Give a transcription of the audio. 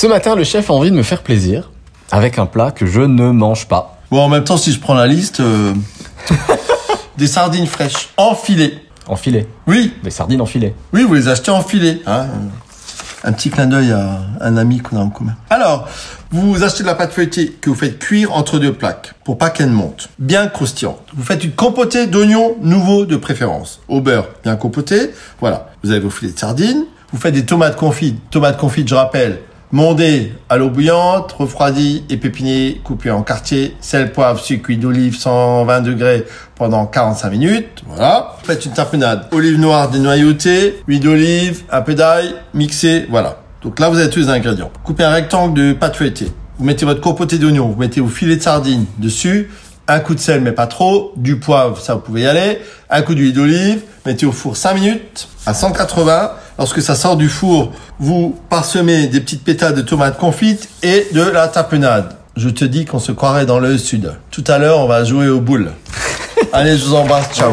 Ce matin, le chef a envie de me faire plaisir avec un plat que je ne mange pas. Bon, en même temps, si je prends la liste, euh, des sardines fraîches en filet. En filet. Oui, Des sardines en filet. oui, vous les achetez en filet. Hein un petit clin d'œil à un ami qu'on a en commun. Alors, vous achetez de la pâte feuilletée que vous faites cuire entre deux plaques pour pas qu'elle monte. Bien croustillante. Vous faites une compotée d'oignons nouveaux de préférence. Au beurre, bien compoté. Voilà. Vous avez vos filets de sardines. Vous faites des tomates confites. Tomates confites, je rappelle, mondées à l'eau bouillante, refroidies, épepinées, coupées en quartiers, sel, poivre, sucre, huile d'olive, 120 degrés pendant 45 minutes. Voilà. Faites une tapenade. Olive noire dénoyautée, huile d'olive, un peu d'ail, mixé, voilà. Donc là, vous avez tous les ingrédients. Coupez un rectangle de pâte feuilletée. Vous mettez votre compoté d'oignon, vous mettez vos filets de sardines dessus, un coup de sel mais pas trop, du poivre, ça vous pouvez y aller, un coup d'huile d'olive, mettez au four 5 minutes à 180. Lorsque ça sort du four, vous parsemez des petites pétales de tomates confites et de la tapenade. Je te dis qu'on se croirait dans le sud. Tout à l'heure, on va jouer aux boules. Allez, je vous embrasse, ciao.